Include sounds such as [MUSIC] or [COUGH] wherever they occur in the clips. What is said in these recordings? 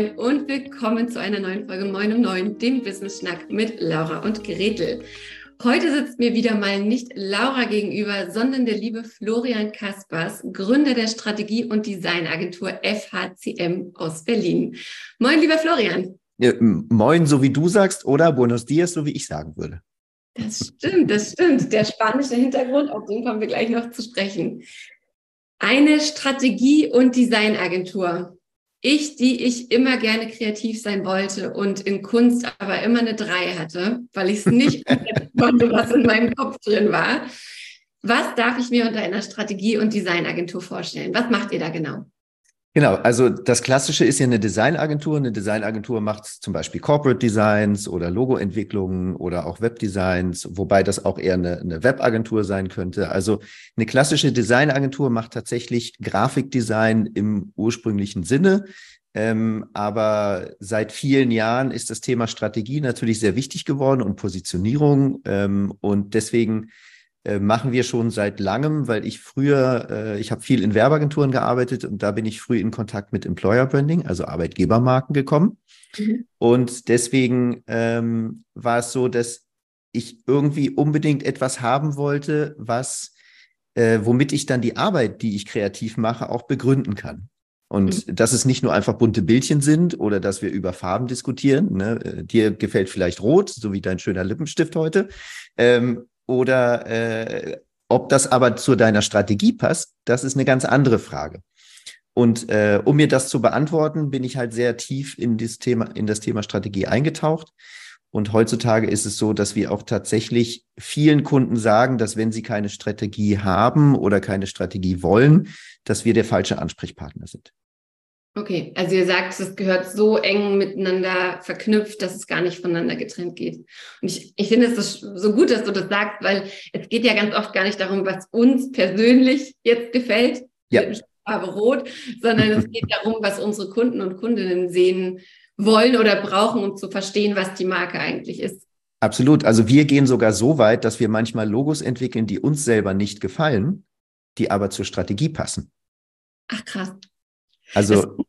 moin und willkommen zu einer neuen Folge Moin um Neun, dem Business Schnack mit Laura und Gretel. Heute sitzt mir wieder mal nicht Laura gegenüber, sondern der liebe Florian Kaspers, Gründer der Strategie- und Designagentur FHCM aus Berlin. Moin, lieber Florian. Ja, moin, so wie du sagst, oder Buenos Dias, so wie ich sagen würde. Das stimmt, das stimmt. Der spanische Hintergrund, auf den kommen wir gleich noch zu sprechen. Eine Strategie- und Designagentur. Ich, die ich immer gerne kreativ sein wollte und in Kunst aber immer eine Drei hatte, weil ich es [LAUGHS] nicht konnte, was in meinem Kopf drin war. Was darf ich mir unter einer Strategie- und Designagentur vorstellen? Was macht ihr da genau? Genau, also das Klassische ist ja eine Designagentur. Eine Designagentur macht zum Beispiel Corporate Designs oder Logoentwicklungen oder auch Webdesigns, wobei das auch eher eine, eine Webagentur sein könnte. Also eine klassische Designagentur macht tatsächlich Grafikdesign im ursprünglichen Sinne. Ähm, aber seit vielen Jahren ist das Thema Strategie natürlich sehr wichtig geworden und Positionierung. Ähm, und deswegen äh, machen wir schon seit langem, weil ich früher, äh, ich habe viel in Werbeagenturen gearbeitet und da bin ich früh in Kontakt mit Employer Branding, also Arbeitgebermarken gekommen. Mhm. Und deswegen ähm, war es so, dass ich irgendwie unbedingt etwas haben wollte, was, äh, womit ich dann die Arbeit, die ich kreativ mache, auch begründen kann. Und mhm. dass es nicht nur einfach bunte Bildchen sind oder dass wir über Farben diskutieren. Ne? Äh, dir gefällt vielleicht rot, so wie dein schöner Lippenstift heute. Ähm, oder äh, ob das aber zu deiner Strategie passt, das ist eine ganz andere Frage. Und äh, um mir das zu beantworten, bin ich halt sehr tief in das Thema, in das Thema Strategie eingetaucht. Und heutzutage ist es so, dass wir auch tatsächlich vielen Kunden sagen, dass wenn sie keine Strategie haben oder keine Strategie wollen, dass wir der falsche Ansprechpartner sind. Okay, also ihr sagt, es gehört so eng miteinander verknüpft, dass es gar nicht voneinander getrennt geht. Und ich, ich finde es so gut, dass du das sagst, weil es geht ja ganz oft gar nicht darum, was uns persönlich jetzt gefällt, ja. Farbe rot, sondern es geht darum, was unsere Kunden und Kundinnen sehen wollen oder brauchen, um zu verstehen, was die Marke eigentlich ist. Absolut. Also wir gehen sogar so weit, dass wir manchmal Logos entwickeln, die uns selber nicht gefallen, die aber zur Strategie passen. Ach krass. Also,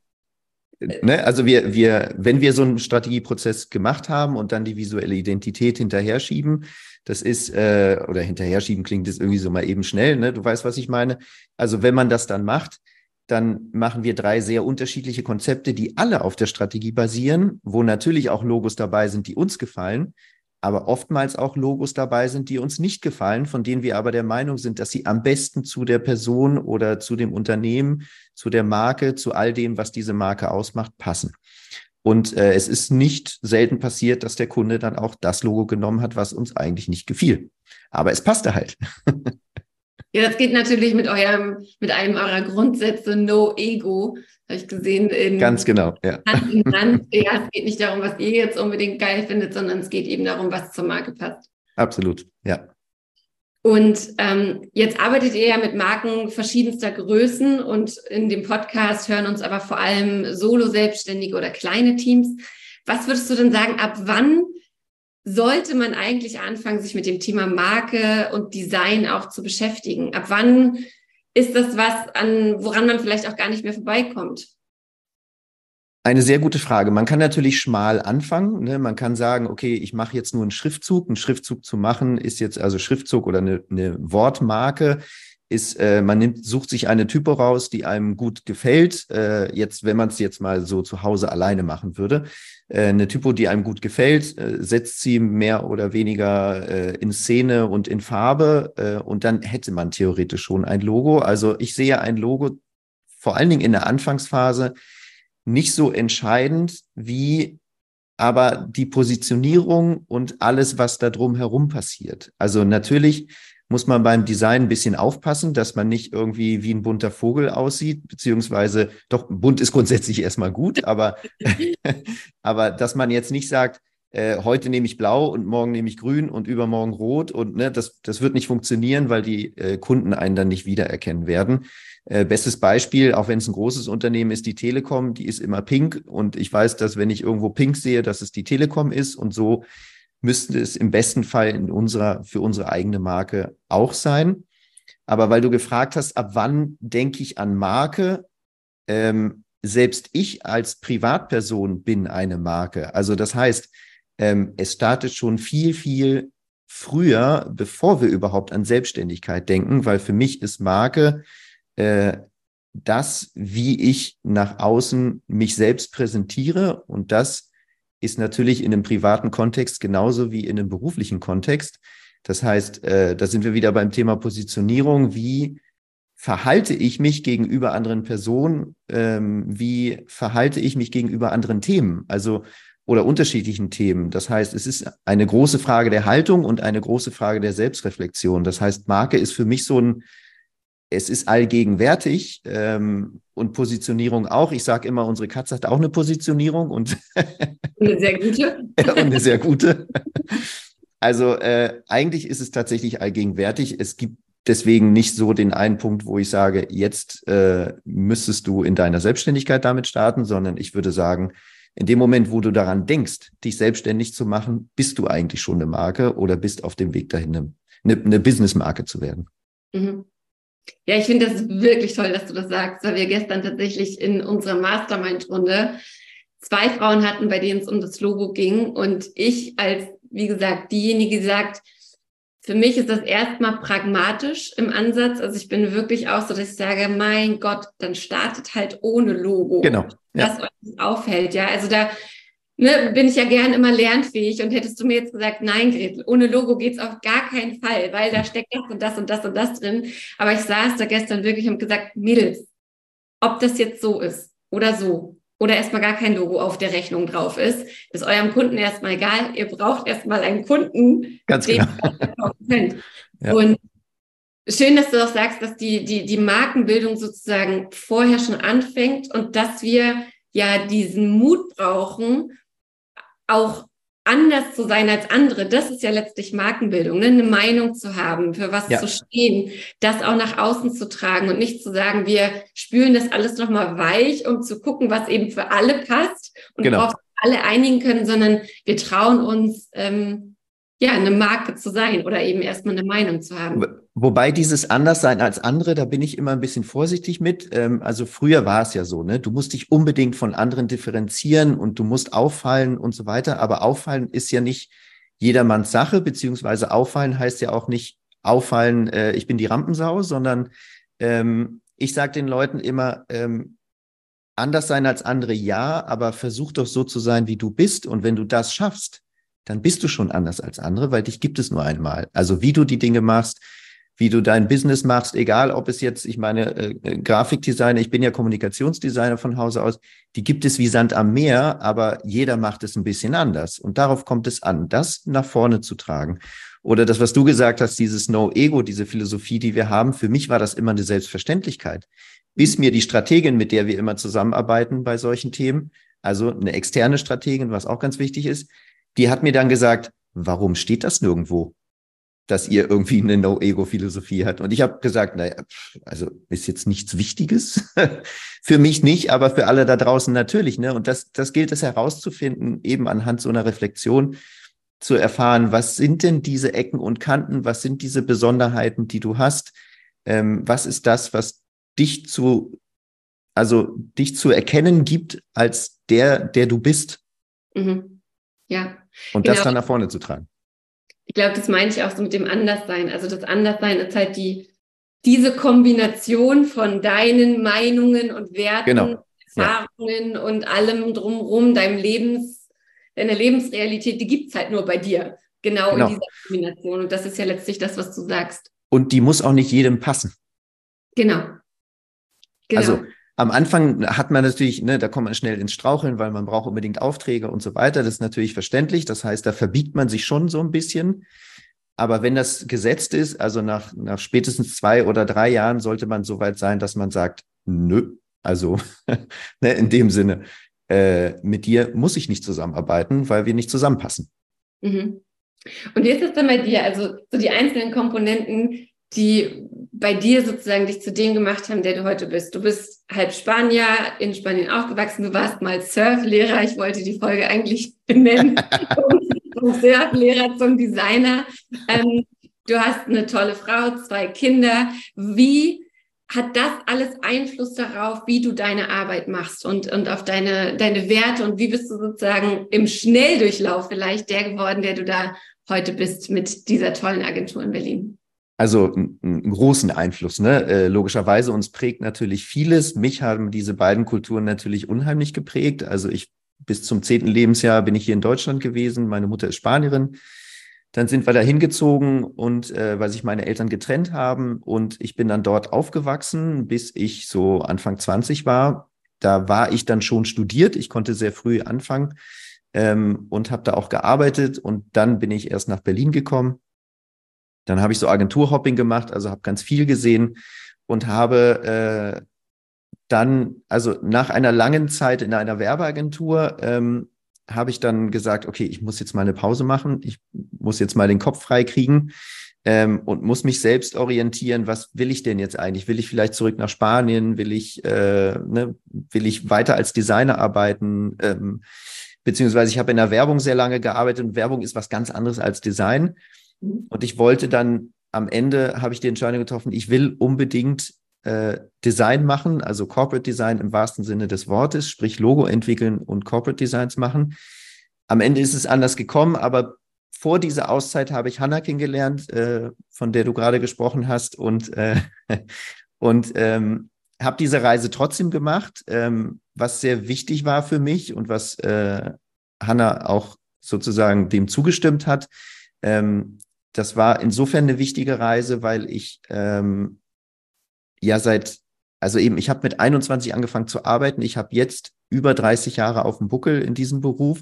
ne, also wir, wir, wenn wir so einen Strategieprozess gemacht haben und dann die visuelle Identität hinterher schieben, das ist, äh, oder hinterher schieben klingt das irgendwie so mal eben schnell, ne? Du weißt, was ich meine. Also wenn man das dann macht, dann machen wir drei sehr unterschiedliche Konzepte, die alle auf der Strategie basieren, wo natürlich auch Logos dabei sind, die uns gefallen, aber oftmals auch Logos dabei sind, die uns nicht gefallen, von denen wir aber der Meinung sind, dass sie am besten zu der Person oder zu dem Unternehmen, zu der Marke, zu all dem, was diese Marke ausmacht, passen. Und äh, es ist nicht selten passiert, dass der Kunde dann auch das Logo genommen hat, was uns eigentlich nicht gefiel. Aber es passte halt. [LAUGHS] Ja, das geht natürlich mit eurem, mit einem eurer Grundsätze No Ego, habe ich gesehen. In Ganz genau, ja. Hand in [LAUGHS] Hand. Ja, es geht nicht darum, was ihr jetzt unbedingt geil findet, sondern es geht eben darum, was zur Marke passt. Absolut, ja. Und ähm, jetzt arbeitet ihr ja mit Marken verschiedenster Größen und in dem Podcast hören uns aber vor allem Solo-Selbstständige oder kleine Teams. Was würdest du denn sagen, ab wann sollte man eigentlich anfangen, sich mit dem Thema Marke und Design auch zu beschäftigen? Ab wann ist das was, an woran man vielleicht auch gar nicht mehr vorbeikommt? Eine sehr gute Frage. Man kann natürlich schmal anfangen. Ne? Man kann sagen, okay, ich mache jetzt nur einen Schriftzug. Ein Schriftzug zu machen ist jetzt also Schriftzug oder eine, eine Wortmarke ist, äh, man nimmt, sucht sich eine Typo raus, die einem gut gefällt. Äh, jetzt, wenn man es jetzt mal so zu Hause alleine machen würde, eine Typo, die einem gut gefällt, äh, setzt sie mehr oder weniger äh, in Szene und in Farbe äh, und dann hätte man theoretisch schon ein Logo. Also ich sehe ein Logo vor allen Dingen in der Anfangsphase nicht so entscheidend wie aber die Positionierung und alles, was da drum herum passiert. Also natürlich muss man beim Design ein bisschen aufpassen, dass man nicht irgendwie wie ein bunter Vogel aussieht, beziehungsweise doch bunt ist grundsätzlich erstmal gut, aber, [LAUGHS] aber dass man jetzt nicht sagt, äh, heute nehme ich blau und morgen nehme ich grün und übermorgen rot und ne, das, das wird nicht funktionieren, weil die äh, Kunden einen dann nicht wiedererkennen werden. Äh, bestes Beispiel, auch wenn es ein großes Unternehmen ist, die Telekom, die ist immer pink und ich weiß, dass wenn ich irgendwo pink sehe, dass es die Telekom ist und so müsste es im besten Fall in unserer, für unsere eigene Marke auch sein. Aber weil du gefragt hast, ab wann denke ich an Marke, ähm, selbst ich als Privatperson bin eine Marke. Also das heißt, ähm, es startet schon viel, viel früher, bevor wir überhaupt an Selbstständigkeit denken, weil für mich ist Marke äh, das, wie ich nach außen mich selbst präsentiere. Und das ist natürlich in einem privaten Kontext genauso wie in einem beruflichen Kontext. Das heißt, äh, da sind wir wieder beim Thema Positionierung. Wie verhalte ich mich gegenüber anderen Personen? Ähm, wie verhalte ich mich gegenüber anderen Themen? Also oder unterschiedlichen Themen. Das heißt, es ist eine große Frage der Haltung und eine große Frage der Selbstreflexion. Das heißt, Marke ist für mich so ein es ist allgegenwärtig ähm, und Positionierung auch. Ich sage immer, unsere Katze hat auch eine Positionierung und [LAUGHS] eine sehr gute. und eine sehr gute. Also äh, eigentlich ist es tatsächlich allgegenwärtig. Es gibt deswegen nicht so den einen Punkt, wo ich sage, jetzt äh, müsstest du in deiner Selbstständigkeit damit starten, sondern ich würde sagen, in dem Moment, wo du daran denkst, dich selbstständig zu machen, bist du eigentlich schon eine Marke oder bist auf dem Weg dahin, eine, eine Business-Marke zu werden. Mhm. Ja, ich finde das wirklich toll, dass du das sagst, weil wir gestern tatsächlich in unserer Mastermind-Runde zwei Frauen hatten, bei denen es um das Logo ging. Und ich als, wie gesagt, diejenige, die sagt, für mich ist das erstmal pragmatisch im Ansatz. Also ich bin wirklich auch so, dass ich sage, mein Gott, dann startet halt ohne Logo. Genau. Ja. Das euch auffällt. Ja, also da ne, bin ich ja gern immer lernfähig und hättest du mir jetzt gesagt, nein, Gretel, ohne Logo geht's auf gar keinen Fall, weil da steckt das und das und das und das drin. Aber ich saß da gestern wirklich und gesagt, Mädels, ob das jetzt so ist oder so oder erstmal gar kein Logo auf der Rechnung drauf ist, ist eurem Kunden erstmal egal. Ihr braucht erstmal einen Kunden, Ganz den genau. Ja. Und schön, dass du auch sagst, dass die, die, die Markenbildung sozusagen vorher schon anfängt und dass wir ja diesen Mut brauchen, auch anders zu sein als andere, das ist ja letztlich Markenbildung, ne? eine Meinung zu haben, für was ja. zu stehen, das auch nach außen zu tragen und nicht zu sagen, wir spülen das alles nochmal weich, um zu gucken, was eben für alle passt und genau. worauf alle einigen können, sondern wir trauen uns, ähm, ja, eine Marke zu sein oder eben erstmal eine Meinung zu haben. Wobei dieses Anderssein als andere, da bin ich immer ein bisschen vorsichtig mit. Ähm, also früher war es ja so, ne? Du musst dich unbedingt von anderen differenzieren und du musst auffallen und so weiter. Aber auffallen ist ja nicht jedermanns Sache, beziehungsweise auffallen heißt ja auch nicht auffallen, äh, ich bin die Rampensau, sondern ähm, ich sage den Leuten immer, ähm, anders sein als andere ja, aber versuch doch so zu sein, wie du bist. Und wenn du das schaffst, dann bist du schon anders als andere, weil dich gibt es nur einmal. Also wie du die Dinge machst, wie du dein Business machst, egal ob es jetzt, ich meine, äh, äh, Grafikdesigner, ich bin ja Kommunikationsdesigner von Hause aus, die gibt es wie Sand am Meer, aber jeder macht es ein bisschen anders. Und darauf kommt es an, das nach vorne zu tragen. Oder das, was du gesagt hast, dieses No-Ego, diese Philosophie, die wir haben, für mich war das immer eine Selbstverständlichkeit. Bis mir die Strategin, mit der wir immer zusammenarbeiten bei solchen Themen, also eine externe Strategin, was auch ganz wichtig ist, die hat mir dann gesagt, warum steht das nirgendwo? Dass ihr irgendwie eine No-Ego-Philosophie hat. Und ich habe gesagt, naja, also ist jetzt nichts Wichtiges. [LAUGHS] für mich nicht, aber für alle da draußen natürlich. Ne? Und das, das gilt es herauszufinden, eben anhand so einer Reflexion zu erfahren, was sind denn diese Ecken und Kanten, was sind diese Besonderheiten, die du hast, ähm, was ist das, was dich zu, also dich zu erkennen gibt als der, der du bist. Mhm. Ja. Und genau. das dann nach vorne zu tragen. Ich glaube, das meine ich auch so mit dem Anderssein. Also das Anderssein ist halt die, diese Kombination von deinen Meinungen und Werten, genau. Erfahrungen ja. und allem drumherum, deinem Lebens, deiner Lebensrealität, die gibt es halt nur bei dir. Genau, genau in dieser Kombination. Und das ist ja letztlich das, was du sagst. Und die muss auch nicht jedem passen. Genau. genau. Also am Anfang hat man natürlich, ne, da kommt man schnell ins Straucheln, weil man braucht unbedingt Aufträge und so weiter. Das ist natürlich verständlich. Das heißt, da verbiegt man sich schon so ein bisschen. Aber wenn das gesetzt ist, also nach, nach spätestens zwei oder drei Jahren sollte man so weit sein, dass man sagt, nö, also [LAUGHS] ne, in dem Sinne, äh, mit dir muss ich nicht zusammenarbeiten, weil wir nicht zusammenpassen. Mhm. Und wie ist das dann bei dir? Also so die einzelnen Komponenten, die bei dir sozusagen dich zu dem gemacht haben, der du heute bist. Du bist halb Spanier, in Spanien aufgewachsen, du warst mal Surflehrer. Ich wollte die Folge eigentlich [LAUGHS] benennen. [LAUGHS] vom Surflehrer zum Designer. Ähm, du hast eine tolle Frau, zwei Kinder. Wie hat das alles Einfluss darauf, wie du deine Arbeit machst und, und auf deine, deine Werte und wie bist du sozusagen im Schnelldurchlauf vielleicht der geworden, der du da heute bist mit dieser tollen Agentur in Berlin? Also einen großen Einfluss, ne? Äh, logischerweise uns prägt natürlich vieles. Mich haben diese beiden Kulturen natürlich unheimlich geprägt. Also ich bis zum zehnten Lebensjahr bin ich hier in Deutschland gewesen. Meine Mutter ist Spanierin. Dann sind wir da hingezogen und äh, weil sich meine Eltern getrennt haben und ich bin dann dort aufgewachsen, bis ich so Anfang 20 war. Da war ich dann schon studiert. Ich konnte sehr früh anfangen ähm, und habe da auch gearbeitet und dann bin ich erst nach Berlin gekommen dann habe ich so Agenturhopping gemacht, also habe ganz viel gesehen und habe äh, dann, also nach einer langen Zeit in einer Werbeagentur, ähm, habe ich dann gesagt, okay, ich muss jetzt mal eine Pause machen, ich muss jetzt mal den Kopf frei kriegen ähm, und muss mich selbst orientieren, was will ich denn jetzt eigentlich? Will ich vielleicht zurück nach Spanien? Will ich, äh, ne, will ich weiter als Designer arbeiten? Ähm, beziehungsweise ich habe in der Werbung sehr lange gearbeitet und Werbung ist was ganz anderes als Design. Und ich wollte dann am Ende habe ich die Entscheidung getroffen, ich will unbedingt äh, Design machen, also Corporate Design im wahrsten Sinne des Wortes, sprich Logo entwickeln und Corporate Designs machen. Am Ende ist es anders gekommen, aber vor dieser Auszeit habe ich Hannah kennengelernt, äh, von der du gerade gesprochen hast und, äh, [LAUGHS] und ähm, habe diese Reise trotzdem gemacht, ähm, was sehr wichtig war für mich und was äh, Hannah auch sozusagen dem zugestimmt hat. Ähm, das war insofern eine wichtige Reise, weil ich ähm, ja seit, also eben, ich habe mit 21 angefangen zu arbeiten. Ich habe jetzt über 30 Jahre auf dem Buckel in diesem Beruf.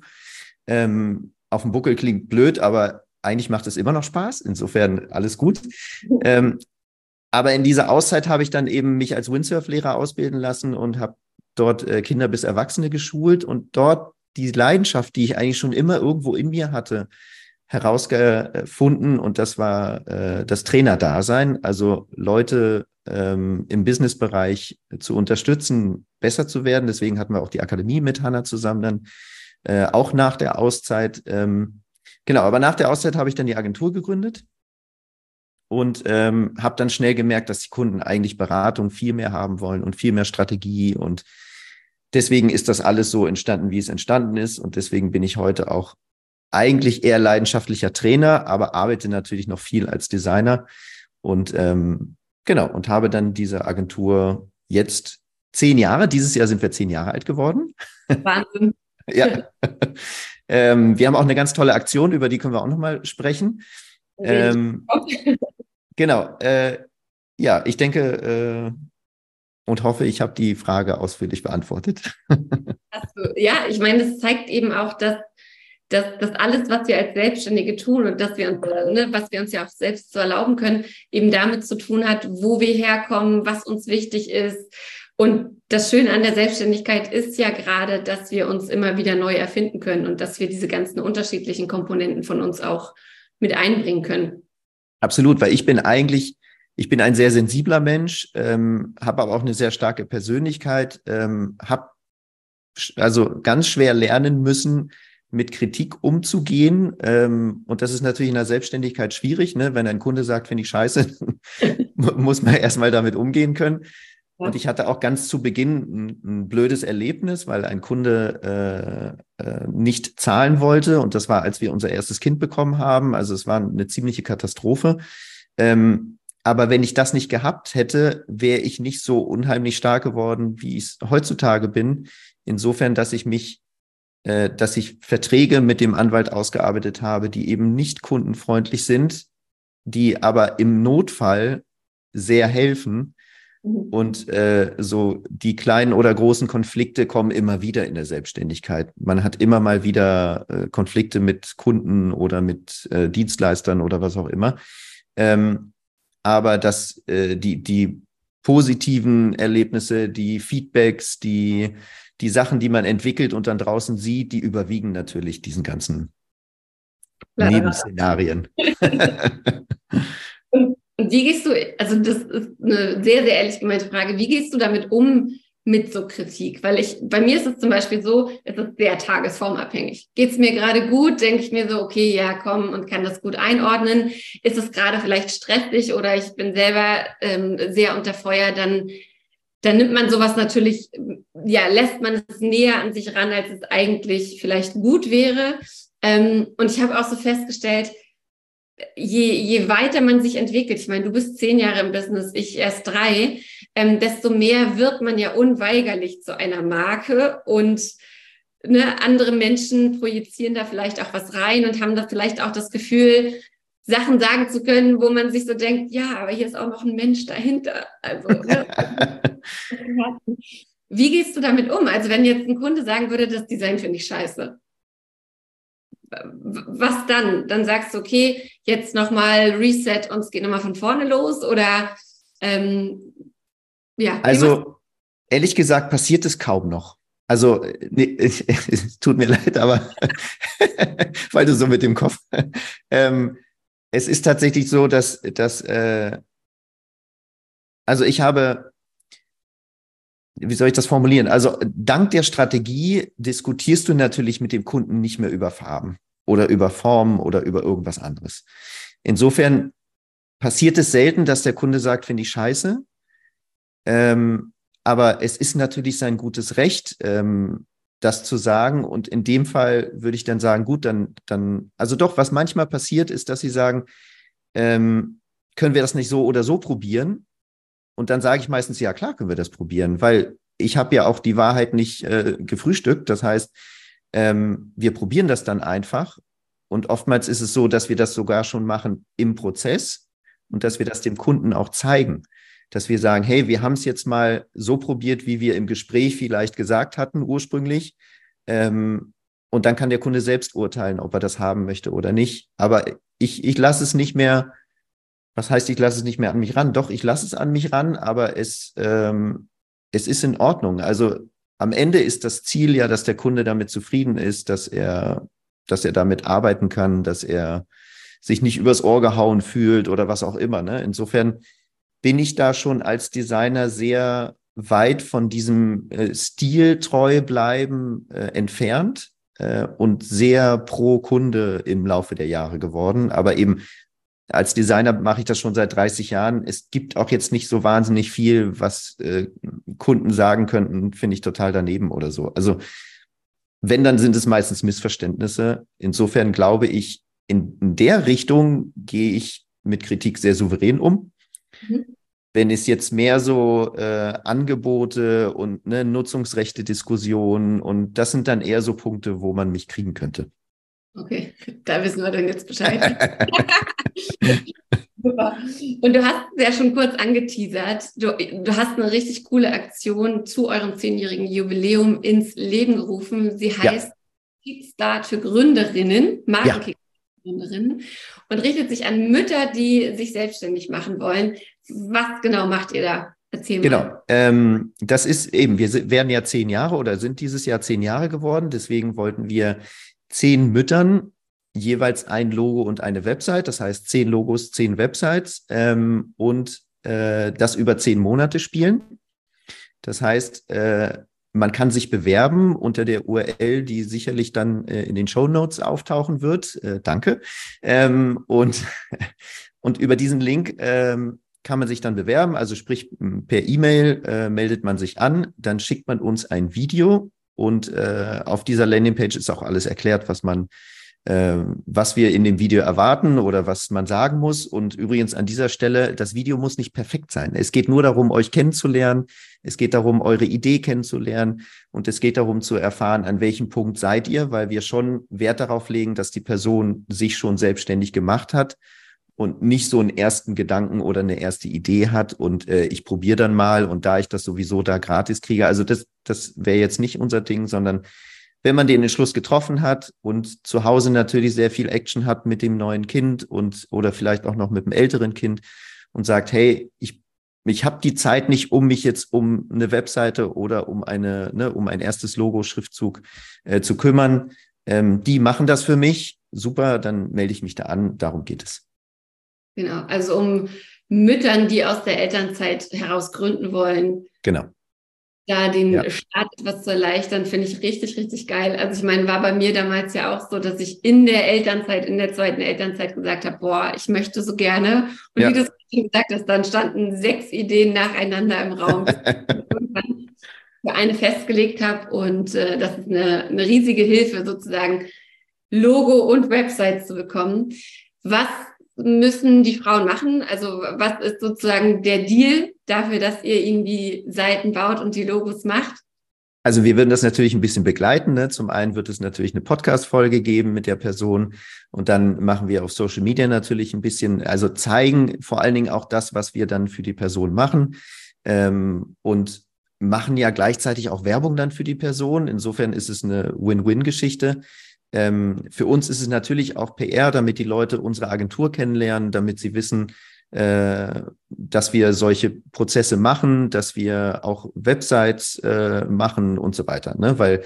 Ähm, auf dem Buckel klingt blöd, aber eigentlich macht es immer noch Spaß. Insofern alles gut. Ähm, aber in dieser Auszeit habe ich dann eben mich als Windsurf-Lehrer ausbilden lassen und habe dort äh, Kinder bis Erwachsene geschult und dort die Leidenschaft, die ich eigentlich schon immer irgendwo in mir hatte, herausgefunden und das war äh, das Trainerdasein, also Leute ähm, im Businessbereich zu unterstützen, besser zu werden. Deswegen hatten wir auch die Akademie mit Hanna zusammen dann, äh, auch nach der Auszeit. Ähm, genau, aber nach der Auszeit habe ich dann die Agentur gegründet und ähm, habe dann schnell gemerkt, dass die Kunden eigentlich Beratung viel mehr haben wollen und viel mehr Strategie und deswegen ist das alles so entstanden, wie es entstanden ist und deswegen bin ich heute auch eigentlich eher leidenschaftlicher Trainer, aber arbeite natürlich noch viel als Designer und ähm, genau und habe dann diese Agentur jetzt zehn Jahre. Dieses Jahr sind wir zehn Jahre alt geworden. Wahnsinn. [LAUGHS] ja. ähm, wir haben auch eine ganz tolle Aktion, über die können wir auch noch mal sprechen. Ähm, genau. Äh, ja, ich denke äh, und hoffe, ich habe die Frage ausführlich beantwortet. ja, ich meine, das zeigt eben auch, dass dass, dass alles, was wir als Selbstständige tun und dass wir uns, ne, was wir uns ja auch selbst so erlauben können, eben damit zu tun hat, wo wir herkommen, was uns wichtig ist. Und das Schöne an der Selbstständigkeit ist ja gerade, dass wir uns immer wieder neu erfinden können und dass wir diese ganzen unterschiedlichen Komponenten von uns auch mit einbringen können. Absolut, weil ich bin eigentlich, ich bin ein sehr sensibler Mensch, ähm, habe aber auch eine sehr starke Persönlichkeit, ähm, habe also ganz schwer lernen müssen, mit Kritik umzugehen. Ähm, und das ist natürlich in der Selbstständigkeit schwierig, ne? wenn ein Kunde sagt, finde ich scheiße, [LAUGHS] muss man erstmal damit umgehen können. Ja. Und ich hatte auch ganz zu Beginn ein, ein blödes Erlebnis, weil ein Kunde äh, äh, nicht zahlen wollte. Und das war, als wir unser erstes Kind bekommen haben. Also es war eine ziemliche Katastrophe. Ähm, aber wenn ich das nicht gehabt hätte, wäre ich nicht so unheimlich stark geworden, wie ich es heutzutage bin. Insofern, dass ich mich äh, dass ich Verträge mit dem Anwalt ausgearbeitet habe, die eben nicht kundenfreundlich sind, die aber im Notfall sehr helfen. Mhm. Und äh, so die kleinen oder großen Konflikte kommen immer wieder in der Selbstständigkeit. Man hat immer mal wieder äh, Konflikte mit Kunden oder mit äh, Dienstleistern oder was auch immer. Ähm, aber dass äh, die, die positiven Erlebnisse, die Feedbacks, die die Sachen, die man entwickelt und dann draußen sieht, die überwiegen natürlich diesen ganzen. Nebenszenarien. [LAUGHS] [LAUGHS] und, wie gehst du, also das ist eine sehr, sehr ehrlich gemeinte Frage, wie gehst du damit um, mit so Kritik? Weil ich, bei mir ist es zum Beispiel so, es ist sehr tagesformabhängig. Geht es mir gerade gut, denke ich mir so, okay, ja, komm und kann das gut einordnen. Ist es gerade vielleicht stressig oder ich bin selber ähm, sehr unter Feuer, dann, dann nimmt man sowas natürlich, ja, lässt man es näher an sich ran, als es eigentlich vielleicht gut wäre. Ähm, und ich habe auch so festgestellt, je, je weiter man sich entwickelt, ich meine, du bist zehn Jahre im Business, ich erst drei, ähm, desto mehr wird man ja unweigerlich zu einer Marke und ne, andere Menschen projizieren da vielleicht auch was rein und haben da vielleicht auch das Gefühl, Sachen sagen zu können, wo man sich so denkt, ja, aber hier ist auch noch ein Mensch dahinter. Also, ne? [LAUGHS] Wie gehst du damit um? Also, wenn jetzt ein Kunde sagen würde, das Design finde ich scheiße. Was dann? Dann sagst du, okay, jetzt nochmal Reset und es geht nochmal von vorne los oder ähm, ja. Also ehrlich gesagt passiert es kaum noch. Also nee, [LAUGHS] es tut mir leid, aber [LAUGHS] weil du so mit dem Kopf. [LAUGHS] Ähm, es ist tatsächlich so, dass, dass äh, also ich habe, wie soll ich das formulieren? Also dank der Strategie diskutierst du natürlich mit dem Kunden nicht mehr über Farben oder über Formen oder über irgendwas anderes. Insofern passiert es selten, dass der Kunde sagt, finde ich scheiße, ähm, aber es ist natürlich sein gutes Recht, ähm, das zu sagen. Und in dem Fall würde ich dann sagen, gut, dann, dann, also doch, was manchmal passiert, ist, dass sie sagen, ähm, können wir das nicht so oder so probieren? Und dann sage ich meistens, ja klar, können wir das probieren, weil ich habe ja auch die Wahrheit nicht äh, gefrühstückt. Das heißt, ähm, wir probieren das dann einfach. Und oftmals ist es so, dass wir das sogar schon machen im Prozess und dass wir das dem Kunden auch zeigen dass wir sagen, hey, wir haben es jetzt mal so probiert, wie wir im Gespräch vielleicht gesagt hatten ursprünglich. Ähm, und dann kann der Kunde selbst urteilen, ob er das haben möchte oder nicht. Aber ich, ich lasse es nicht mehr, was heißt, ich lasse es nicht mehr an mich ran? Doch, ich lasse es an mich ran, aber es, ähm, es ist in Ordnung. Also am Ende ist das Ziel ja, dass der Kunde damit zufrieden ist, dass er, dass er damit arbeiten kann, dass er sich nicht übers Ohr gehauen fühlt oder was auch immer. Ne? Insofern bin ich da schon als Designer sehr weit von diesem äh, Stil treu bleiben äh, entfernt äh, und sehr pro Kunde im Laufe der Jahre geworden. Aber eben als Designer mache ich das schon seit 30 Jahren. Es gibt auch jetzt nicht so wahnsinnig viel, was äh, Kunden sagen könnten, finde ich total daneben oder so. Also wenn, dann sind es meistens Missverständnisse. Insofern glaube ich, in, in der Richtung gehe ich mit Kritik sehr souverän um. Mhm. Wenn es jetzt mehr so äh, Angebote und ne, Nutzungsrechte Diskussionen und das sind dann eher so Punkte, wo man mich kriegen könnte. Okay, [LAUGHS] da wissen wir dann jetzt Bescheid. [LAUGHS] Super. Und du hast es ja schon kurz angeteasert. Du, du hast eine richtig coole Aktion zu eurem zehnjährigen Jubiläum ins Leben gerufen. Sie heißt ja. Kickstart für Gründerinnen, Marketing Gründerinnen und richtet sich an Mütter, die sich selbstständig machen wollen. Was genau macht ihr da? Erzähl genau, mal. Ähm, das ist eben, wir werden ja zehn Jahre oder sind dieses Jahr zehn Jahre geworden. Deswegen wollten wir zehn Müttern jeweils ein Logo und eine Website. Das heißt zehn Logos, zehn Websites ähm, und äh, das über zehn Monate spielen. Das heißt, äh, man kann sich bewerben unter der URL, die sicherlich dann äh, in den Show Notes auftauchen wird. Äh, danke. Ähm, und, [LAUGHS] und über diesen Link ähm, kann man sich dann bewerben. Also sprich, per E-Mail äh, meldet man sich an, dann schickt man uns ein Video und äh, auf dieser Landingpage ist auch alles erklärt, was man was wir in dem Video erwarten oder was man sagen muss. Und übrigens an dieser Stelle, das Video muss nicht perfekt sein. Es geht nur darum, euch kennenzulernen. Es geht darum, eure Idee kennenzulernen. Und es geht darum zu erfahren, an welchem Punkt seid ihr, weil wir schon Wert darauf legen, dass die Person sich schon selbstständig gemacht hat und nicht so einen ersten Gedanken oder eine erste Idee hat und äh, ich probiere dann mal und da ich das sowieso da gratis kriege, also das, das wäre jetzt nicht unser Ding, sondern wenn man den Entschluss getroffen hat und zu Hause natürlich sehr viel Action hat mit dem neuen Kind und oder vielleicht auch noch mit dem älteren Kind und sagt, hey, ich ich habe die Zeit nicht, um mich jetzt um eine Webseite oder um eine, ne, um ein erstes Logo, Schriftzug äh, zu kümmern. Ähm, die machen das für mich. Super, dann melde ich mich da an. Darum geht es. Genau, also um Müttern, die aus der Elternzeit heraus gründen wollen. Genau da den ja. Start etwas zu erleichtern, finde ich richtig, richtig geil. Also ich meine, war bei mir damals ja auch so, dass ich in der Elternzeit, in der zweiten Elternzeit gesagt habe, boah, ich möchte so gerne. Und ja. wie du es gesagt hast, dann standen sechs Ideen nacheinander im Raum, [LAUGHS] für eine festgelegt habe. Und äh, das ist eine, eine riesige Hilfe, sozusagen Logo und Websites zu bekommen. Was müssen die Frauen machen? Also was ist sozusagen der Deal dafür, dass ihr ihnen die Seiten baut und die Logos macht? Also wir würden das natürlich ein bisschen begleiten. Ne? Zum einen wird es natürlich eine Podcast-Folge geben mit der Person und dann machen wir auf Social Media natürlich ein bisschen, also zeigen vor allen Dingen auch das, was wir dann für die Person machen ähm, und machen ja gleichzeitig auch Werbung dann für die Person. Insofern ist es eine Win-Win-Geschichte. Ähm, für uns ist es natürlich auch PR, damit die Leute unsere Agentur kennenlernen, damit sie wissen, äh, dass wir solche Prozesse machen, dass wir auch Websites äh, machen und so weiter. Ne? Weil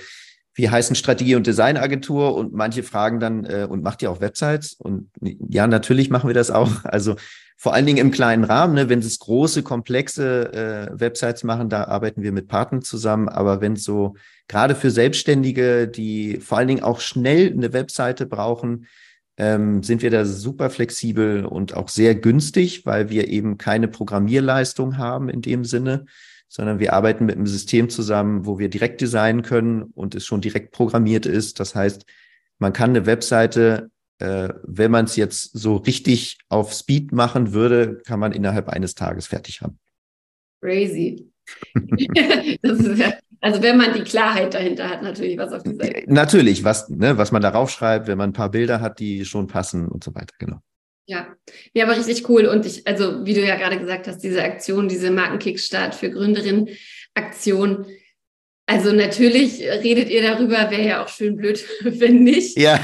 wir heißen Strategie- und Designagentur und manche fragen dann, äh, und macht ihr auch Websites? Und ja, natürlich machen wir das auch. [LAUGHS] Also vor allen Dingen im kleinen Rahmen, ne? wenn es große, komplexe äh, Websites machen, da arbeiten wir mit Partnern zusammen. Aber wenn so gerade für Selbstständige, die vor allen Dingen auch schnell eine Webseite brauchen, ähm, sind wir da super flexibel und auch sehr günstig, weil wir eben keine Programmierleistung haben in dem Sinne, sondern wir arbeiten mit einem System zusammen, wo wir direkt designen können und es schon direkt programmiert ist. Das heißt, man kann eine Webseite, äh, wenn man es jetzt so richtig auf Speed machen würde, kann man innerhalb eines Tages fertig haben. Crazy. [LAUGHS] [LAUGHS] das ist ja, also wenn man die Klarheit dahinter hat, natürlich, was auf die Seite. Natürlich, was, ne, was man darauf schreibt, wenn man ein paar Bilder hat, die schon passen und so weiter, genau. Ja, ja, aber richtig cool. Und ich, also wie du ja gerade gesagt hast, diese Aktion, diese Markenkickstart für Gründerinnen Aktion. Also natürlich redet ihr darüber, wäre ja auch schön blöd, [LAUGHS] wenn nicht. Ja.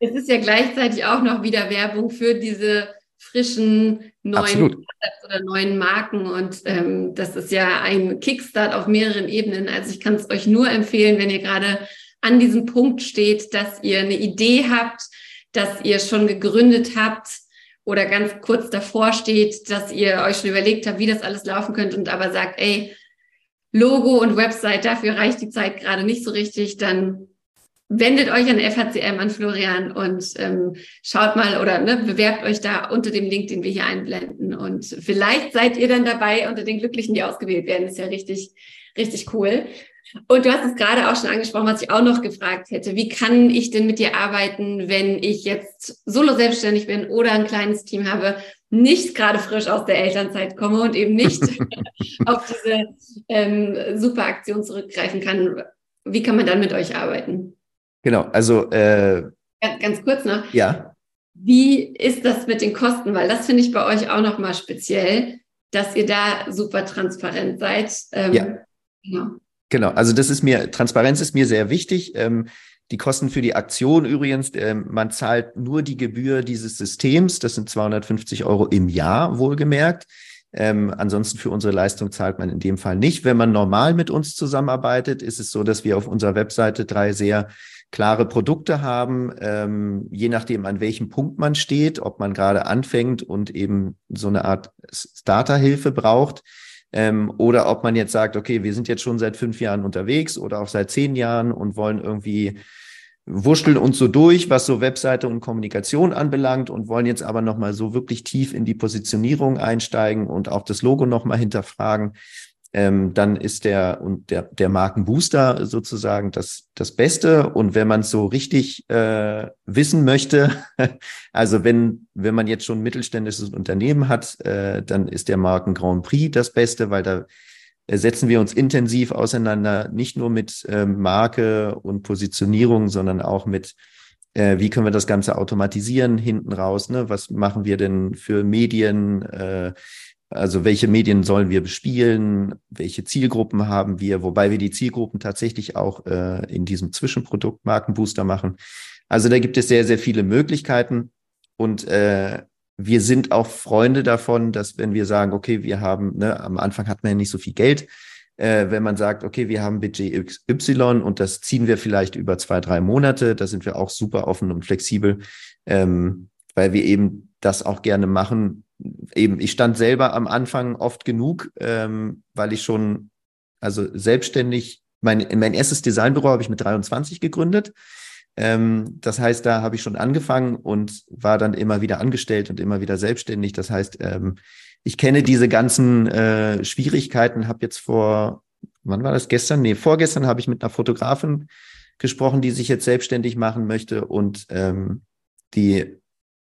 es ist ja gleichzeitig auch noch wieder Werbung für diese frischen neuen oder neuen Marken. Und ähm, das ist ja ein Kickstart auf mehreren Ebenen. Also ich kann es euch nur empfehlen, wenn ihr gerade an diesem Punkt steht, dass ihr eine Idee habt, dass ihr schon gegründet habt oder ganz kurz davor steht, dass ihr euch schon überlegt habt, wie das alles laufen könnte und aber sagt, ey, Logo und Website, dafür reicht die Zeit gerade nicht so richtig, dann wendet euch an FHCM, an Florian und ähm, schaut mal oder ne, bewerbt euch da unter dem Link, den wir hier einblenden. Und vielleicht seid ihr dann dabei unter den Glücklichen, die ausgewählt werden. Das ist ja richtig, richtig cool. Und du hast es gerade auch schon angesprochen, was ich auch noch gefragt hätte. Wie kann ich denn mit dir arbeiten, wenn ich jetzt solo selbstständig bin oder ein kleines Team habe, nicht gerade frisch aus der Elternzeit komme und eben nicht [LAUGHS] auf diese ähm, super Aktion zurückgreifen kann? Wie kann man dann mit euch arbeiten? Genau, also äh, ganz, ganz kurz noch. Ja. Wie ist das mit den Kosten? Weil das finde ich bei euch auch nochmal speziell, dass ihr da super transparent seid. Ähm, ja. Genau. Genau, also das ist mir, Transparenz ist mir sehr wichtig. Ähm, die Kosten für die Aktion übrigens, äh, man zahlt nur die Gebühr dieses Systems, das sind 250 Euro im Jahr, wohlgemerkt. Ähm, ansonsten für unsere Leistung zahlt man in dem Fall nicht. Wenn man normal mit uns zusammenarbeitet, ist es so, dass wir auf unserer Webseite drei sehr klare Produkte haben, ähm, je nachdem, an welchem Punkt man steht, ob man gerade anfängt und eben so eine Art Starterhilfe braucht. Ähm, oder ob man jetzt sagt, okay, wir sind jetzt schon seit fünf Jahren unterwegs oder auch seit zehn Jahren und wollen irgendwie wurschteln uns so durch, was so Webseite und Kommunikation anbelangt und wollen jetzt aber nochmal so wirklich tief in die Positionierung einsteigen und auch das Logo nochmal hinterfragen ähm, dann ist der und der, der Markenbooster sozusagen das, das Beste. Und wenn man es so richtig äh, wissen möchte, [LAUGHS] also wenn, wenn man jetzt schon ein mittelständisches Unternehmen hat, äh, dann ist der Marken Grand Prix das Beste, weil da setzen wir uns intensiv auseinander, nicht nur mit äh, Marke und Positionierung, sondern auch mit äh, wie können wir das Ganze automatisieren hinten raus? Ne? Was machen wir denn für Medien? Äh, also welche Medien sollen wir bespielen? Welche Zielgruppen haben wir? Wobei wir die Zielgruppen tatsächlich auch äh, in diesem Zwischenprodukt Markenbooster machen. Also da gibt es sehr, sehr viele Möglichkeiten. Und äh, wir sind auch Freunde davon, dass wenn wir sagen, okay, wir haben, ne, am Anfang hat man ja nicht so viel Geld, äh, wenn man sagt, okay, wir haben Budget XY und das ziehen wir vielleicht über zwei, drei Monate, da sind wir auch super offen und flexibel, ähm, weil wir eben das auch gerne machen, eben, ich stand selber am Anfang oft genug, ähm, weil ich schon also selbstständig. Mein, mein erstes Designbüro habe ich mit 23 gegründet. Ähm, das heißt, da habe ich schon angefangen und war dann immer wieder angestellt und immer wieder selbstständig. Das heißt, ähm, ich kenne diese ganzen äh, Schwierigkeiten, habe jetzt vor, wann war das gestern? Nee, vorgestern habe ich mit einer Fotografin gesprochen, die sich jetzt selbstständig machen möchte und ähm, die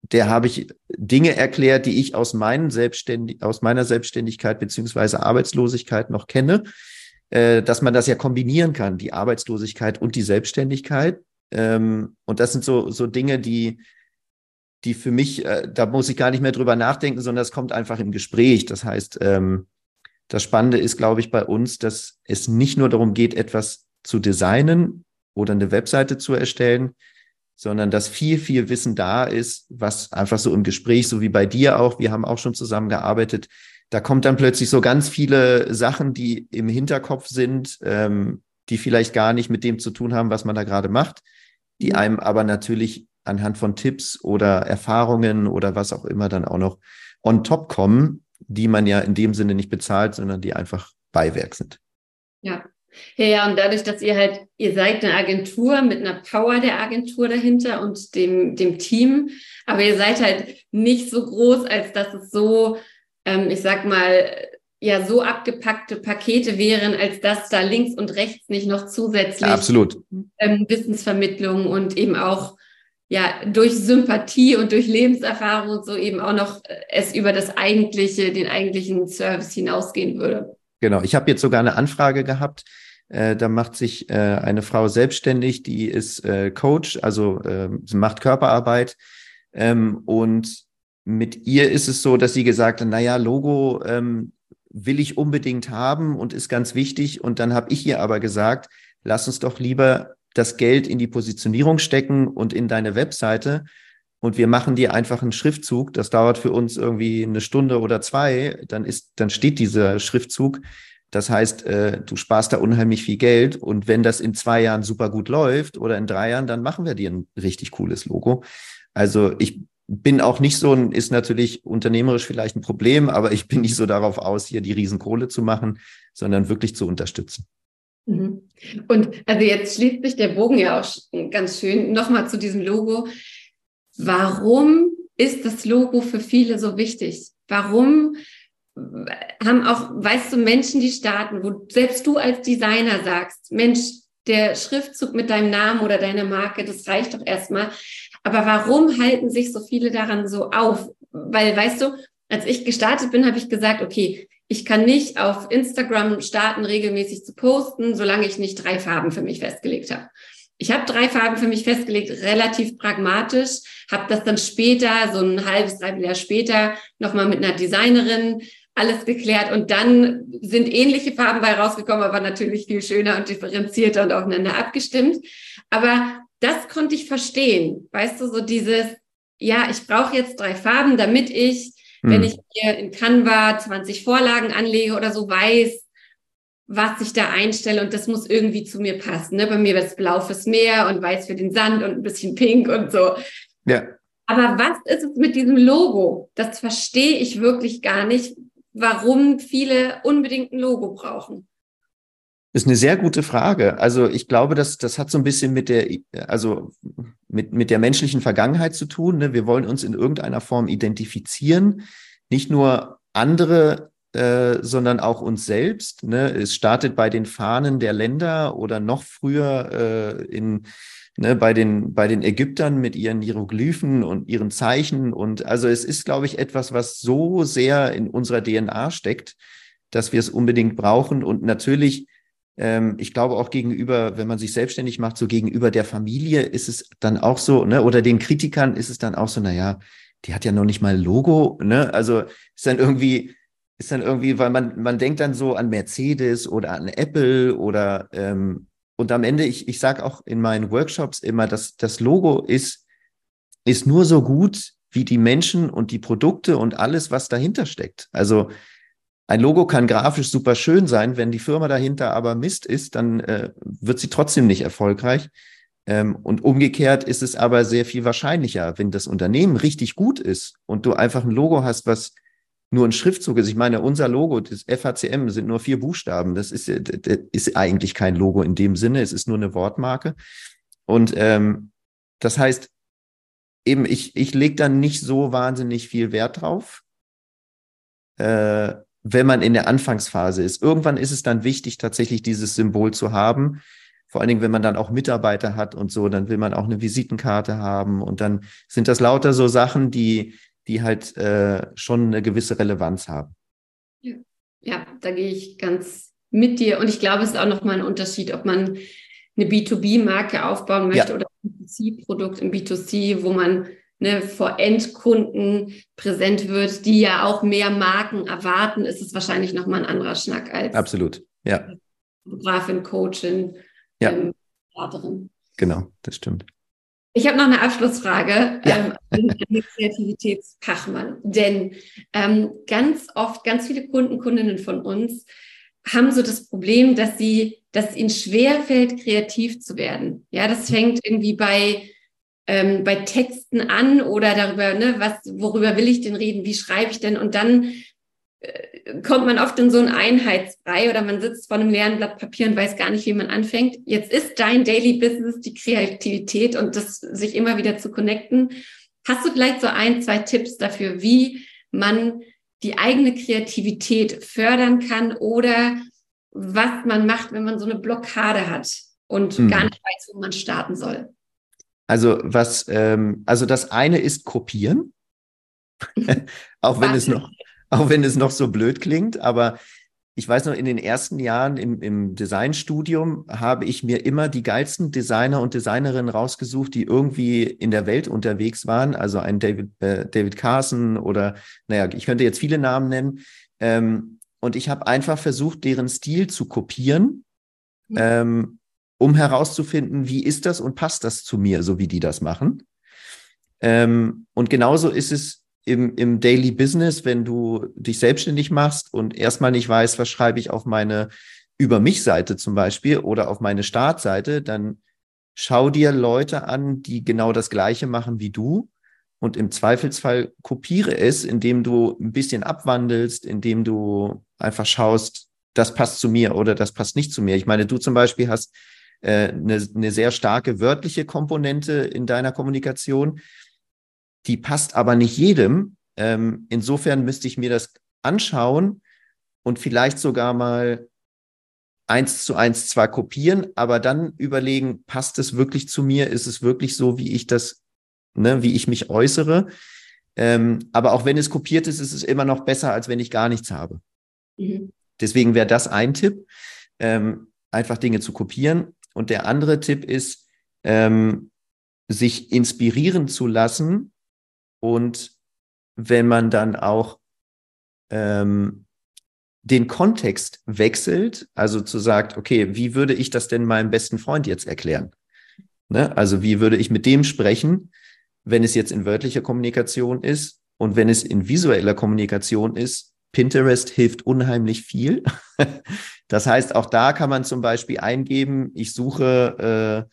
der habe ich Dinge erklärt, die ich aus, meinen Selbstständig aus meiner Selbstständigkeit beziehungsweise Arbeitslosigkeit noch kenne, äh, dass man das ja kombinieren kann, die Arbeitslosigkeit und die Selbstständigkeit. Ähm, und das sind so, so Dinge, die, die für mich, äh, da muss ich gar nicht mehr drüber nachdenken, sondern das kommt einfach im Gespräch. Das heißt, ähm, das Spannende ist, glaube ich, bei uns, dass es nicht nur darum geht, etwas zu designen oder eine Webseite zu erstellen, sondern dass viel, viel Wissen da ist, was einfach so im Gespräch, so wie bei dir auch, wir haben auch schon zusammengearbeitet, da kommt dann plötzlich so ganz viele Sachen, die im Hinterkopf sind, ähm, die vielleicht gar nicht mit dem zu tun haben, was man da gerade macht, die mhm. einem aber natürlich anhand von Tipps oder Erfahrungen oder was auch immer dann auch noch on top kommen, die man ja in dem Sinne nicht bezahlt, sondern die einfach Beiwerk sind. Ja. Ja, ja, und dadurch, dass ihr halt, ihr seid eine Agentur mit einer Power der Agentur dahinter und dem, dem Team, aber ihr seid halt nicht so groß, als dass es so, ähm, ich sag mal, ja so abgepackte Pakete wären, als dass da links und rechts nicht noch zusätzlich Absolut. Ähm, Wissensvermittlung und eben auch ja durch Sympathie und durch Lebenserfahrung und so eben auch noch äh, es über das eigentliche, den eigentlichen Service hinausgehen würde. Genau, ich habe jetzt sogar eine Anfrage gehabt. Äh, da macht sich äh, eine Frau selbstständig, die ist äh, Coach, also äh, sie macht Körperarbeit ähm, und mit ihr ist es so, dass sie gesagt hat, naja, Logo, ähm, will ich unbedingt haben und ist ganz wichtig. Und dann habe ich ihr aber gesagt, lass uns doch lieber das Geld in die Positionierung stecken und in deine Webseite. Und wir machen dir einfach einen Schriftzug. Das dauert für uns irgendwie eine Stunde oder zwei. Dann ist, dann steht dieser Schriftzug. Das heißt, äh, du sparst da unheimlich viel Geld. Und wenn das in zwei Jahren super gut läuft oder in drei Jahren, dann machen wir dir ein richtig cooles Logo. Also ich bin auch nicht so ein, ist natürlich unternehmerisch vielleicht ein Problem, aber ich bin nicht so darauf aus, hier die Riesenkohle zu machen, sondern wirklich zu unterstützen. Mhm. Und also jetzt schließt sich der Bogen ja auch ganz schön nochmal zu diesem Logo. Warum ist das Logo für viele so wichtig? Warum haben auch, weißt du, Menschen, die starten, wo selbst du als Designer sagst, Mensch, der Schriftzug mit deinem Namen oder deiner Marke, das reicht doch erstmal. Aber warum halten sich so viele daran so auf? Weil, weißt du, als ich gestartet bin, habe ich gesagt, okay, ich kann nicht auf Instagram starten, regelmäßig zu posten, solange ich nicht drei Farben für mich festgelegt habe. Ich habe drei Farben für mich festgelegt, relativ pragmatisch, habe das dann später, so ein halbes, dreiviertel Jahr später, nochmal mit einer Designerin alles geklärt und dann sind ähnliche Farben bei rausgekommen, aber natürlich viel schöner und differenzierter und aufeinander abgestimmt. Aber das konnte ich verstehen. Weißt du, so dieses, ja, ich brauche jetzt drei Farben, damit ich, hm. wenn ich hier in Canva 20 Vorlagen anlege oder so, weiß, was ich da einstelle und das muss irgendwie zu mir passen. Ne? Bei mir wird es blau fürs Meer und weiß für den Sand und ein bisschen pink und so. Ja. Aber was ist es mit diesem Logo? Das verstehe ich wirklich gar nicht, warum viele unbedingt ein Logo brauchen. Ist eine sehr gute Frage. Also ich glaube, dass das hat so ein bisschen mit der, also mit, mit der menschlichen Vergangenheit zu tun. Ne? Wir wollen uns in irgendeiner Form identifizieren, nicht nur andere, äh, sondern auch uns selbst. Ne? Es startet bei den Fahnen der Länder oder noch früher äh, in ne, bei den bei den Ägyptern mit ihren Hieroglyphen und ihren Zeichen. Und also es ist, glaube ich, etwas, was so sehr in unserer DNA steckt, dass wir es unbedingt brauchen. Und natürlich ähm, ich glaube auch gegenüber, wenn man sich selbstständig macht, so gegenüber der Familie ist es dann auch so, ne, oder den Kritikern ist es dann auch so, na ja, die hat ja noch nicht mal Logo, ne? Also ist dann irgendwie, ist dann irgendwie, weil man, man denkt dann so an Mercedes oder an Apple oder ähm, und am Ende, ich, ich sage auch in meinen Workshops immer, dass das Logo ist, ist nur so gut wie die Menschen und die Produkte und alles, was dahinter steckt. Also ein Logo kann grafisch super schön sein, wenn die Firma dahinter aber Mist ist, dann äh, wird sie trotzdem nicht erfolgreich. Ähm, und umgekehrt ist es aber sehr viel wahrscheinlicher, wenn das Unternehmen richtig gut ist und du einfach ein Logo hast, was nur ein Schriftzug ist. Ich meine, unser Logo, das FHCM, sind nur vier Buchstaben. Das ist, das ist eigentlich kein Logo in dem Sinne. Es ist nur eine Wortmarke. Und ähm, das heißt, eben, ich, ich lege dann nicht so wahnsinnig viel Wert drauf, äh, wenn man in der Anfangsphase ist. Irgendwann ist es dann wichtig, tatsächlich dieses Symbol zu haben. Vor allen Dingen, wenn man dann auch Mitarbeiter hat und so, dann will man auch eine Visitenkarte haben. Und dann sind das lauter so Sachen, die, die halt äh, schon eine gewisse Relevanz haben. Ja. ja, da gehe ich ganz mit dir. Und ich glaube, es ist auch nochmal ein Unterschied, ob man eine B2B-Marke aufbauen möchte ja. oder ein B2C-Produkt im B2C, wo man ne, vor Endkunden präsent wird, die ja auch mehr Marken erwarten, ist es wahrscheinlich nochmal ein anderer Schnack als Absolut, ja. Fotografin, Coachin, ja. ähm, Genau, das stimmt. Ich habe noch eine Abschlussfrage ja. ähm, an den Kreativitätsfachmann. Denn ähm, ganz oft, ganz viele Kunden, Kundinnen von uns haben so das Problem, dass sie, dass es ihnen schwerfällt, kreativ zu werden. Ja, das fängt irgendwie bei ähm, bei Texten an oder darüber, ne, was, worüber will ich denn reden, wie schreibe ich denn? Und dann äh, kommt man oft in so einen Einheitsbrei oder man sitzt vor einem leeren Blatt Papier und weiß gar nicht, wie man anfängt. Jetzt ist dein Daily Business die Kreativität und das sich immer wieder zu connecten. Hast du vielleicht so ein, zwei Tipps dafür, wie man die eigene Kreativität fördern kann oder was man macht, wenn man so eine Blockade hat und mhm. gar nicht weiß, wo man starten soll? Also was, ähm, also das eine ist kopieren, [LAUGHS] auch wenn es noch, auch wenn es noch so blöd klingt, aber ich weiß noch, in den ersten Jahren im, im Designstudium habe ich mir immer die geilsten Designer und Designerinnen rausgesucht, die irgendwie in der Welt unterwegs waren. Also ein David, äh, David Carson oder, naja, ich könnte jetzt viele Namen nennen. Ähm, und ich habe einfach versucht, deren Stil zu kopieren. Ähm, um herauszufinden, wie ist das und passt das zu mir, so wie die das machen. Ähm, und genauso ist es im, im Daily Business, wenn du dich selbstständig machst und erstmal nicht weißt, was schreibe ich auf meine über mich Seite zum Beispiel oder auf meine Startseite, dann schau dir Leute an, die genau das Gleiche machen wie du und im Zweifelsfall kopiere es, indem du ein bisschen abwandelst, indem du einfach schaust, das passt zu mir oder das passt nicht zu mir. Ich meine, du zum Beispiel hast äh, eine, eine sehr starke wörtliche Komponente in deiner Kommunikation. Die passt aber nicht jedem. Ähm, insofern müsste ich mir das anschauen und vielleicht sogar mal eins zu eins zwar kopieren, aber dann überlegen, passt es wirklich zu mir? Ist es wirklich so, wie ich das, ne, wie ich mich äußere? Ähm, aber auch wenn es kopiert ist, ist es immer noch besser, als wenn ich gar nichts habe. Mhm. Deswegen wäre das ein Tipp, ähm, einfach Dinge zu kopieren. Und der andere Tipp ist, ähm, sich inspirieren zu lassen und wenn man dann auch ähm, den Kontext wechselt, also zu sagt, okay, wie würde ich das denn meinem besten Freund jetzt erklären? Ne? Also wie würde ich mit dem sprechen, wenn es jetzt in wörtlicher Kommunikation ist und wenn es in visueller Kommunikation ist? Pinterest hilft unheimlich viel. [LAUGHS] Das heißt, auch da kann man zum Beispiel eingeben, ich suche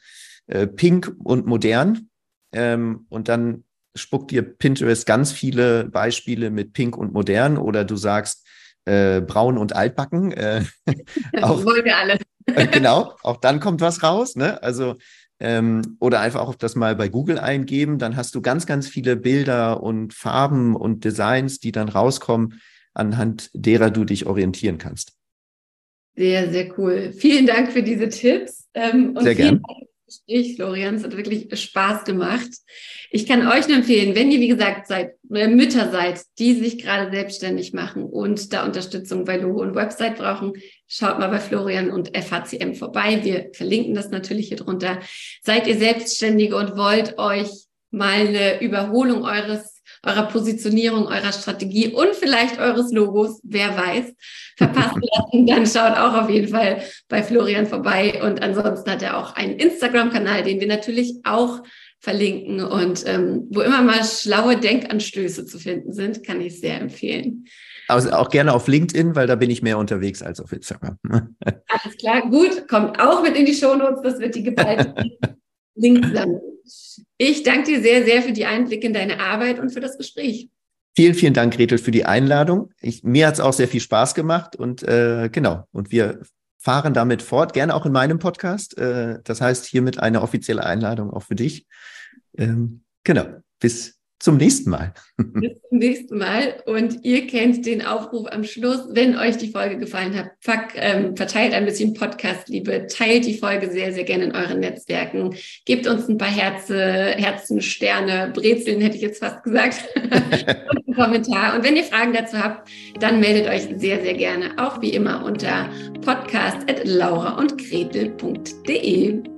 äh, äh, pink und modern ähm, und dann spuckt dir Pinterest ganz viele Beispiele mit pink und modern oder du sagst äh, braun und altbacken. Äh, [LAUGHS] auch, wollen wir alle. [LAUGHS] Äh, genau, auch dann kommt was raus. Ne? Also ähm, oder einfach auch das mal bei Google eingeben, dann hast du ganz, ganz viele Bilder und Farben und Designs, die dann rauskommen, anhand derer du dich orientieren kannst. Sehr, sehr cool. Vielen Dank für diese Tipps. Ähm, und sehr gerne. Gespräch, Florian. Es hat wirklich Spaß gemacht. Ich kann euch nur empfehlen, wenn ihr, wie gesagt, seid, Mütter seid, die sich gerade selbstständig machen und da Unterstützung bei Logo und Website brauchen, schaut mal bei Florian und FHCM vorbei. Wir verlinken das natürlich hier drunter. Seid ihr Selbstständige und wollt euch mal eine Überholung eures eurer Positionierung, eurer Strategie und vielleicht eures Logos, wer weiß, verpassen lassen, dann schaut auch auf jeden Fall bei Florian vorbei. Und ansonsten hat er auch einen Instagram-Kanal, den wir natürlich auch verlinken und ähm, wo immer mal schlaue Denkanstöße zu finden sind, kann ich sehr empfehlen. Also auch gerne auf LinkedIn, weil da bin ich mehr unterwegs als auf Instagram. Alles klar, gut, kommt auch mit in die Shownotes, das wird die geballte [LAUGHS] Links sammeln. Ich danke dir sehr, sehr für die Einblicke in deine Arbeit und für das Gespräch. Vielen, vielen Dank, Gretel, für die Einladung. Ich, mir hat es auch sehr viel Spaß gemacht und äh, genau. Und wir fahren damit fort, gerne auch in meinem Podcast. Äh, das heißt, hiermit eine offizielle Einladung auch für dich. Ähm, genau. Bis zum nächsten Mal. [LAUGHS] Bis zum nächsten Mal. Und ihr kennt den Aufruf am Schluss. Wenn euch die Folge gefallen hat, fuck, ähm, verteilt ein bisschen Podcast-Liebe, teilt die Folge sehr, sehr gerne in euren Netzwerken. Gebt uns ein paar Herze, Herzen, Sterne, Brezeln, hätte ich jetzt fast gesagt. [LAUGHS] und einen Kommentar. Und wenn ihr Fragen dazu habt, dann meldet euch sehr, sehr gerne. Auch wie immer unter podcast.lauraundgretel.de.